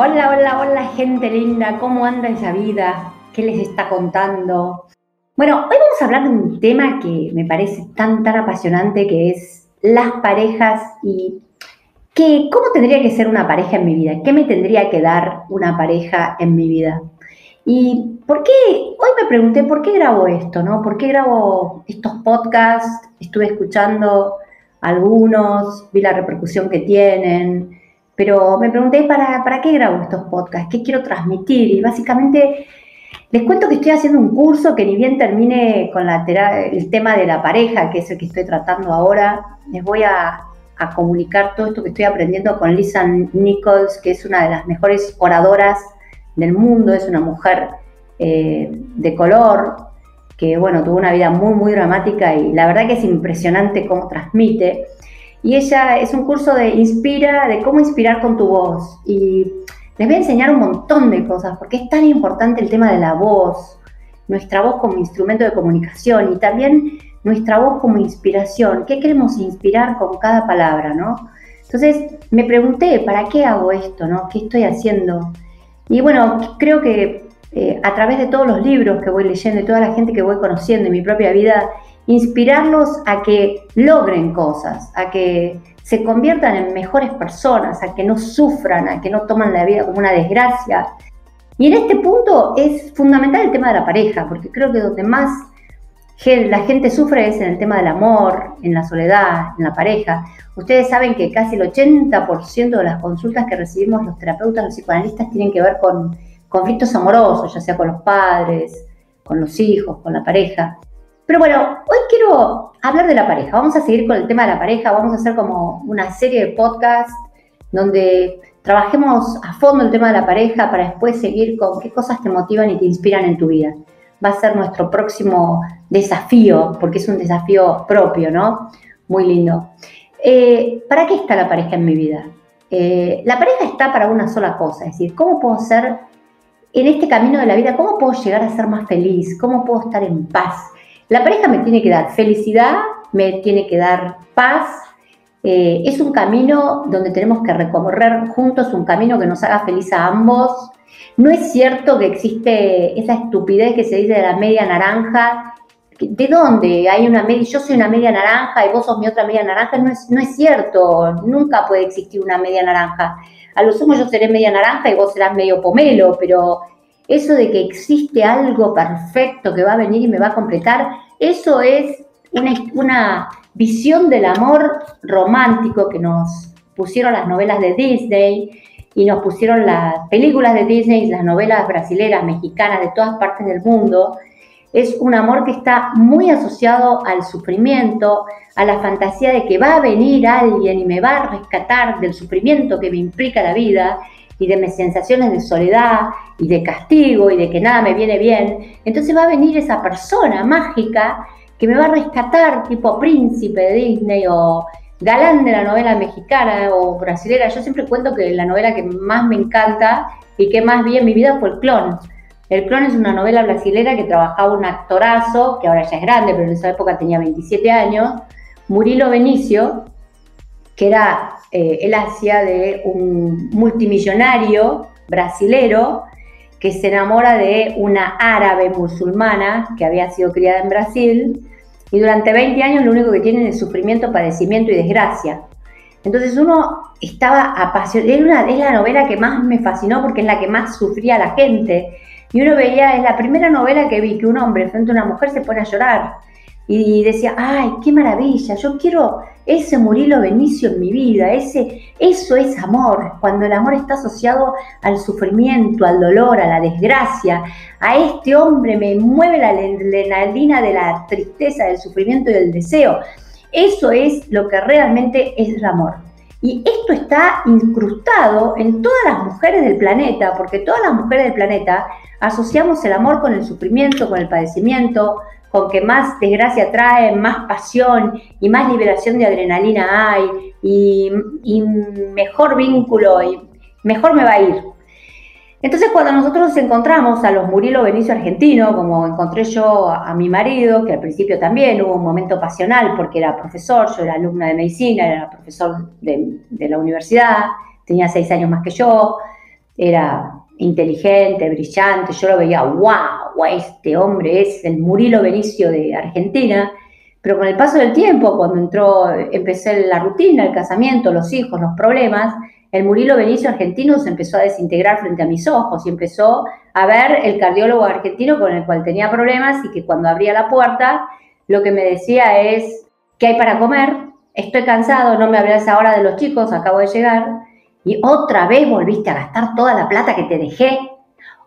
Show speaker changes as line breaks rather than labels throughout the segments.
Hola, hola, hola gente linda, ¿cómo anda esa vida? ¿Qué les está contando? Bueno, hoy vamos a hablar de un tema que me parece tan, tan apasionante, que es las parejas y que, cómo tendría que ser una pareja en mi vida, qué me tendría que dar una pareja en mi vida. Y por qué, hoy me pregunté, ¿por qué grabo esto? ¿no? ¿Por qué grabo estos podcasts? Estuve escuchando algunos, vi la repercusión que tienen, pero me pregunté, ¿para, ¿para qué grabo estos podcasts? ¿Qué quiero transmitir? Y básicamente les cuento que estoy haciendo un curso que ni bien termine con la el tema de la pareja, que es el que estoy tratando ahora, les voy a, a comunicar todo esto que estoy aprendiendo con Lisa Nichols, que es una de las mejores oradoras del mundo, es una mujer eh, de color, que bueno, tuvo una vida muy, muy dramática y la verdad que es impresionante cómo transmite. Y ella es un curso de inspira, de cómo inspirar con tu voz. Y les voy a enseñar un montón de cosas, porque es tan importante el tema de la voz, nuestra voz como instrumento de comunicación y también nuestra voz como inspiración. ¿Qué queremos inspirar con cada palabra, no? Entonces me pregunté, ¿para qué hago esto, no? ¿Qué estoy haciendo? Y bueno, creo que eh, a través de todos los libros que voy leyendo y toda la gente que voy conociendo en mi propia vida, inspirarlos a que logren cosas, a que se conviertan en mejores personas, a que no sufran, a que no toman la vida como una desgracia. Y en este punto es fundamental el tema de la pareja, porque creo que donde más la gente sufre es en el tema del amor, en la soledad, en la pareja. Ustedes saben que casi el 80% de las consultas que recibimos los terapeutas, los psicoanalistas, tienen que ver con conflictos amorosos, ya sea con los padres, con los hijos, con la pareja. Pero bueno, hoy quiero hablar de la pareja. Vamos a seguir con el tema de la pareja. Vamos a hacer como una serie de podcasts donde trabajemos a fondo el tema de la pareja para después seguir con qué cosas te motivan y te inspiran en tu vida. Va a ser nuestro próximo desafío, porque es un desafío propio, ¿no? Muy lindo. Eh, ¿Para qué está la pareja en mi vida? Eh, la pareja está para una sola cosa, es decir, ¿cómo puedo ser en este camino de la vida, cómo puedo llegar a ser más feliz? ¿Cómo puedo estar en paz? La pareja me tiene que dar felicidad, me tiene que dar paz. Eh, es un camino donde tenemos que recorrer juntos, un camino que nos haga feliz a ambos. No es cierto que existe esa estupidez que se dice de la media naranja ¿De dónde? Hay una media, yo soy una media naranja y vos sos mi otra media naranja. No es, no es cierto, nunca puede existir una media naranja. A lo sumo yo seré media naranja y vos serás medio pomelo, pero eso de que existe algo perfecto que va a venir y me va a completar, eso es una, visión del amor romántico que nos pusieron las novelas de Disney y nos pusieron las películas de Disney, las novelas brasileras, mexicanas, de todas partes del mundo, es un amor que está muy asociado al sufrimiento, a la fantasía de que va a venir alguien y me va a rescatar del sufrimiento que me implica la vida y de mis sensaciones de soledad y de castigo y de que nada me viene bien. Entonces va a venir esa persona mágica que me va a rescatar, tipo príncipe de Disney o galán de la novela mexicana o brasilera. Yo siempre cuento que la novela que más me encanta y que más vi en mi vida fue El Clon el clon es una novela brasilera que trabajaba un actorazo, que ahora ya es grande, pero en esa época tenía 27 años, Murilo Benicio, que era, eh, él hacía de un multimillonario brasilero que se enamora de una árabe musulmana que había sido criada en Brasil y durante 20 años lo único que tienen es sufrimiento, padecimiento y desgracia. Entonces uno estaba apasionado, es, es la novela que más me fascinó porque es la que más sufría la gente y uno veía, es la primera novela que vi que un hombre frente a una mujer se pone a llorar. Y decía, ay, qué maravilla, yo quiero ese Murilo Benicio en mi vida, ese, eso es amor, cuando el amor está asociado al sufrimiento, al dolor, a la desgracia. A este hombre me mueve la adrenalina de la tristeza, del sufrimiento y del deseo. Eso es lo que realmente es el amor. Y esto está incrustado en todas las mujeres del planeta, porque todas las mujeres del planeta asociamos el amor con el sufrimiento, con el padecimiento, con que más desgracia trae, más pasión y más liberación de adrenalina hay, y, mejor vínculo y mejor me va a ir. Entonces cuando nosotros encontramos a los Murilo Benicio argentinos, como encontré yo a, mi marido, que al principio también hubo un momento pasional porque era profesor, yo era alumna de medicina, era profesor de, la universidad, tenía seis años más que yo, era inteligente, brillante, yo lo veía, wow, este hombre es el Murilo Benicio de Argentina, pero con el paso del tiempo, cuando entró, empecé la rutina, el casamiento, los hijos, los problemas, el Murilo Benicio argentino se empezó a desintegrar frente a mis ojos y empezó a ver el cardiólogo argentino con el cual tenía problemas y que cuando abría la puerta lo que me decía es, ¿qué hay para comer? Estoy cansado, no me hables ahora de los chicos, acabo de llegar. Y otra vez volviste a gastar toda la plata que te dejé.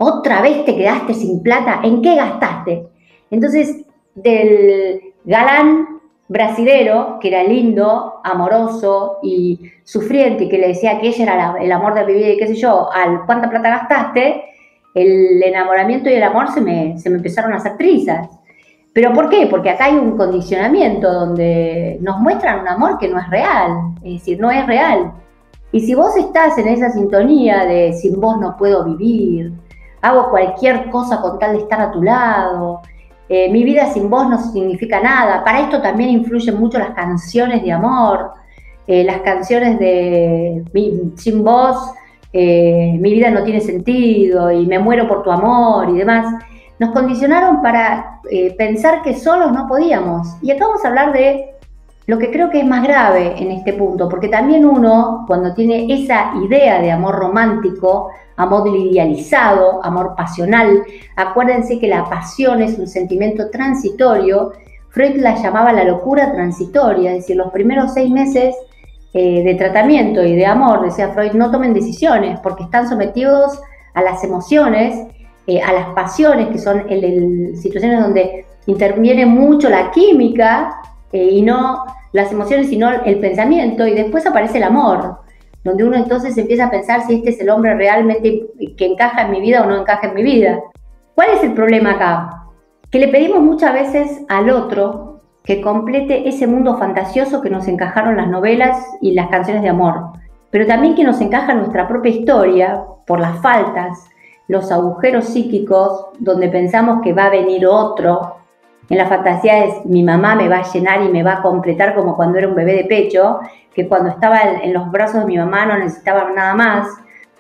Otra vez te quedaste sin plata. ¿En qué gastaste? Entonces, del galán brasilero, que era lindo, amoroso y sufriente, que le decía que ella era el amor de mi vida y qué sé yo, al cuánta plata gastaste, el enamoramiento y el amor se me, se me empezaron a hacer trizas. ¿Pero por qué? Porque acá hay un condicionamiento donde nos muestran un amor que no es real, es decir, no es real. Y si vos estás en esa sintonía de sin vos no puedo vivir, hago cualquier cosa con tal de estar a tu lado, eh, mi vida sin vos no significa nada. Para esto también influyen mucho las canciones de amor, eh, las canciones de sin vos eh, mi vida no tiene sentido y me muero por tu amor y demás. Nos condicionaron para pensar que solos no podíamos. Y acá vamos a hablar de lo que creo que es más grave en este punto, porque también uno, cuando tiene esa idea de amor romántico, amor idealizado, amor pasional. Acuérdense que la pasión es un sentimiento transitorio. Freud la llamaba la locura transitoria, es decir, los primeros seis meses eh, de tratamiento y de amor, decía Freud, no tomen decisiones porque están sometidos a las emociones, eh, a las pasiones, que son situaciones donde interviene mucho la química eh, y no las emociones, sino el pensamiento, y después aparece el amor donde uno entonces empieza a pensar si este es el hombre realmente que encaja en mi vida o no encaja en mi vida. ¿Cuál es el problema acá? Que le pedimos muchas veces al otro que complete ese mundo fantasioso que nos encajaron las novelas y las canciones de amor, pero también que nos encaja nuestra propia historia por las faltas, los agujeros psíquicos donde pensamos que va a venir otro en la fantasía es mi mamá me va a llenar y me va a completar como cuando era un bebé de pecho, que cuando estaba en los brazos de mi mamá no necesitaba nada más,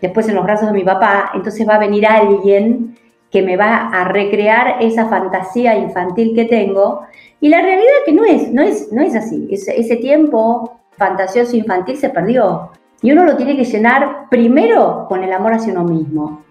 después en los brazos de mi papá, entonces va a venir alguien que me va a recrear esa fantasía infantil que tengo. Y la realidad que no es, no es, no es así. Ese, tiempo fantasioso infantil se perdió. Y uno lo tiene que llenar primero con el amor hacia uno mismo,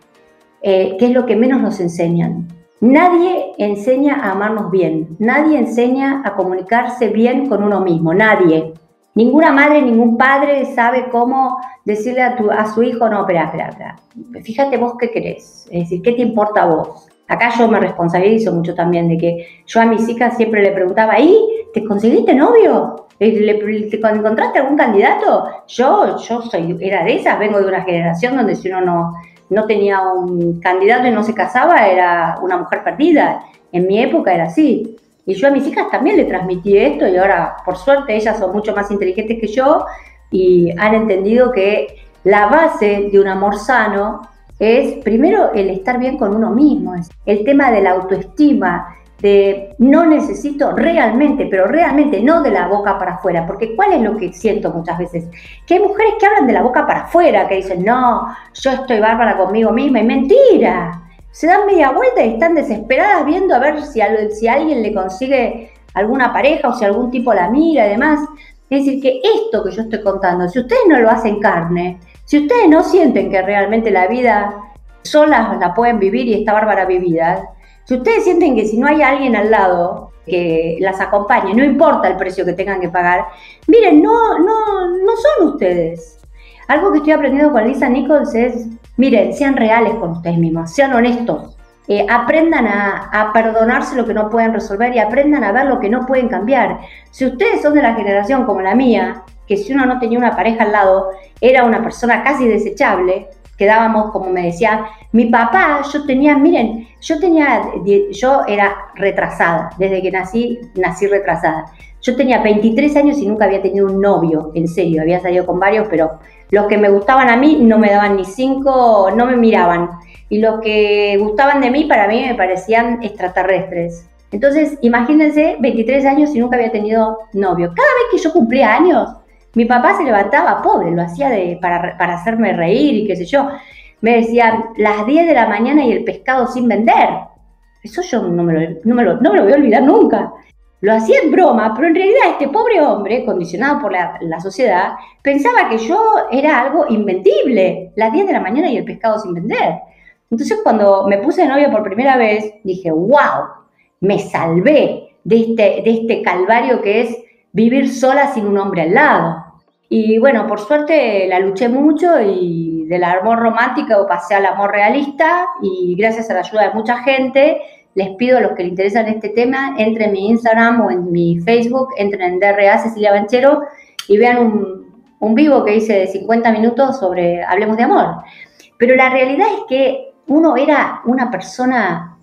eh, que es lo que menos nos enseñan. Nadie enseña a amarnos bien, nadie enseña a comunicarse bien con uno mismo, nadie. Ninguna madre, ningún padre sabe cómo decirle a, tu, a su hijo, no, espera, espera, espera, fíjate vos qué querés, es decir, ¿qué te importa a vos? Acá yo me responsabilizo mucho también de que yo a mis hijas siempre le preguntaba, ¿y te conseguiste novio? ¿Le, encontraste algún candidato? Yo, yo soy, era de esas, vengo de una generación donde si uno no, no tenía un candidato y no se casaba, era una mujer perdida. En mi época era así. Y yo a mis hijas también le transmití esto y ahora, por suerte, ellas son mucho más inteligentes que yo y han entendido que la base de un amor sano es primero el estar bien con uno mismo, el tema de la autoestima, de no necesito realmente, pero realmente no de la boca para afuera, porque ¿cuál es lo que siento muchas veces? Que hay mujeres que hablan de la boca para afuera, que dicen, no, yo estoy bárbara conmigo misma, y mentira, se dan media vuelta y están desesperadas viendo a ver si, si alguien le consigue alguna pareja o si algún tipo la mira y demás. Es decir, que esto que yo estoy contando, si ustedes no lo hacen carne, si ustedes no sienten que realmente la vida solas la pueden vivir y está bárbara vivida, si ustedes sienten que si no hay alguien al lado que las acompañe, no importa el precio que tengan que pagar, miren, no, no, no son ustedes. Algo que estoy aprendiendo con Lisa Nichols es, miren, sean reales con ustedes mismos, sean honestos, eh, aprendan a, a, perdonarse lo que no pueden resolver y aprendan a ver lo que no pueden cambiar. Si ustedes son de la generación como la mía, que si uno no tenía una pareja al lado, era una persona casi desechable, quedábamos, como me decía, mi papá, yo tenía, miren, yo tenía, yo era retrasada, desde que nací, nací retrasada. Yo tenía 23 años y nunca había tenido un novio, en serio, había salido con varios, pero los que me gustaban a mí no me daban ni cinco, no me miraban. Y los que gustaban de mí, para mí me parecían extraterrestres. Entonces, imagínense, 23 años y nunca había tenido novio. Cada vez que yo cumplía años, mi papá se levantaba pobre, lo hacía para, para hacerme reír y qué sé yo. me decían las 10 de la mañana y el pescado sin vender. Eso yo no me lo, no me lo, no me lo voy a olvidar nunca. Lo hacía en broma, pero en realidad este pobre hombre, condicionado por la, la, sociedad, pensaba que yo era algo invendible, las 10 de la mañana y el pescado sin vender. Entonces cuando me puse de novia por primera vez, dije, wow, me salvé de este, de este calvario que es vivir sola sin un hombre al lado. Y bueno, por suerte la luché mucho y del amor romántico pasé al amor realista y gracias a la ayuda de mucha gente, les pido a los que les interesan este tema, entren en mi Instagram o en mi Facebook, entren en DRA Cecilia Banchero y vean un, un vivo que hice de 50 minutos sobre Hablemos de Amor. Pero la realidad es que uno era una persona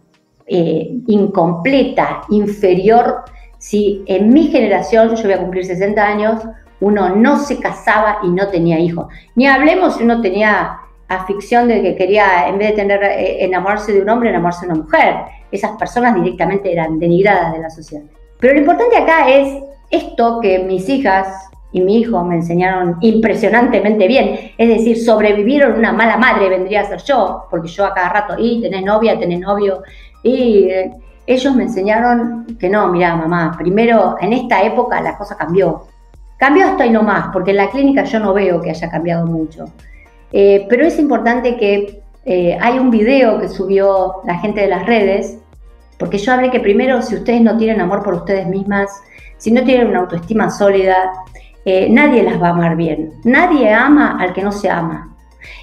eh, incompleta, inferior, si en mi generación, yo voy a cumplir 60 años, uno no se casaba y no tenía hijos. Ni hablemos si uno tenía afición de que quería, en vez de tener eh, enamorarse de un hombre, enamorarse de una mujer. Esas personas directamente eran denigradas de la sociedad. Pero lo importante acá es esto que mis hijas y mi hijo me enseñaron impresionantemente bien. Es decir, sobrevivieron una mala madre vendría a ser yo, porque yo a cada rato, y tenés novia, tenés novio, y eh, ellos me enseñaron que no, mira mamá, primero en esta época la cosa cambió. Cambió hasta ahí nomás, porque en la clínica yo no veo que haya cambiado mucho. Eh, pero es importante que eh, hay un video que subió la gente de las redes, porque yo hablé que primero, si ustedes no tienen amor por ustedes mismas, si no tienen una autoestima sólida, eh, nadie las va a amar bien. Nadie ama al que no se ama.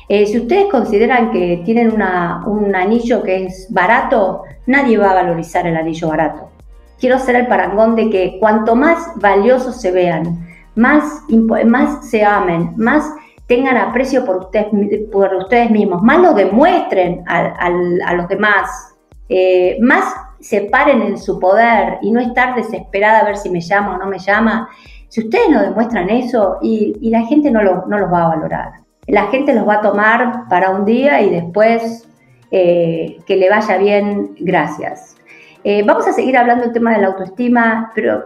si ustedes consideran que tienen un anillo que es barato, nadie va a valorizar el anillo barato. Quiero hacer el parangón de que cuanto más valiosos se vean, más, más se amen, más tengan aprecio por ustedes, por ustedes mismos, más lo demuestren a, los demás, eh, más se paren en su poder y no estar desesperada a ver si me llama o no me llama. Si ustedes no demuestran eso y, la gente no, no, los va a valorar. La gente los va a tomar para un día y después eh, que le vaya bien, gracias. Eh, vamos a seguir hablando del tema de la autoestima, pero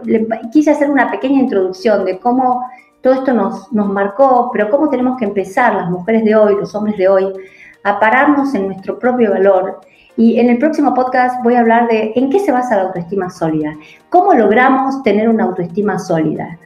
quise hacer una pequeña introducción de cómo todo esto nos, nos marcó, pero cómo tenemos que empezar las mujeres de hoy, los hombres de hoy, a pararnos en nuestro propio valor. Y en el próximo podcast voy a hablar de en qué se basa la autoestima sólida, cómo logramos tener una autoestima sólida.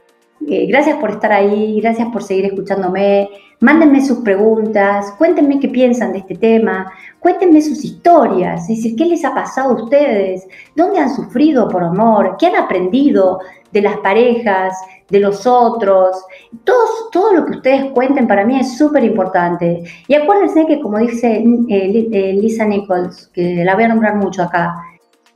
Gracias por estar ahí, gracias por seguir escuchándome. Mándenme sus preguntas, cuéntenme qué piensan de este tema, cuéntenme sus historias, es decir, qué les ha pasado a ustedes, dónde han sufrido por amor, qué han aprendido de las parejas, de los otros. Todo, todo lo que ustedes cuenten para mí es súper importante. Y acuérdense que, como dice eh, eh, Lisa Nichols, que la voy a nombrar mucho acá,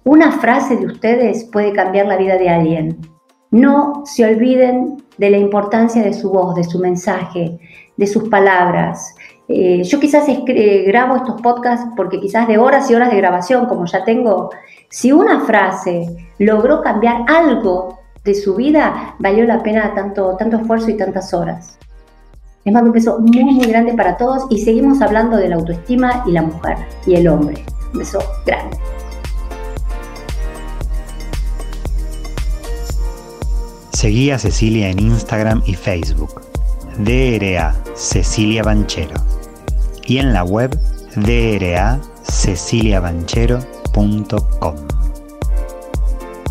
una frase de ustedes puede cambiar la vida de alguien. No se olviden de la importancia de su voz, de su mensaje, de sus palabras. Eh, yo quizás grabo estos podcasts porque quizás de horas y horas de grabación, como ya tengo, si una frase logró cambiar algo de su vida, valió la pena tanto, tanto esfuerzo y tantas horas. Les mando un beso muy, muy grande para todos y seguimos hablando de la autoestima y la mujer y el hombre. Un beso grande.
Seguí a Cecilia en Instagram y Facebook, DRA Cecilia Banchero, y en la web draceciliabanchero.com.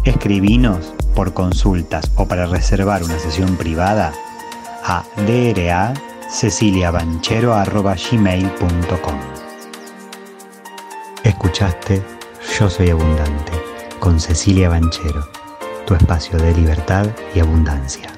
Escribinos por consultas o para reservar una sesión privada a draceciliabanchero.gmail.com. Escuchaste Yo Soy Abundante con Cecilia Banchero tu espacio de libertad y abundancia.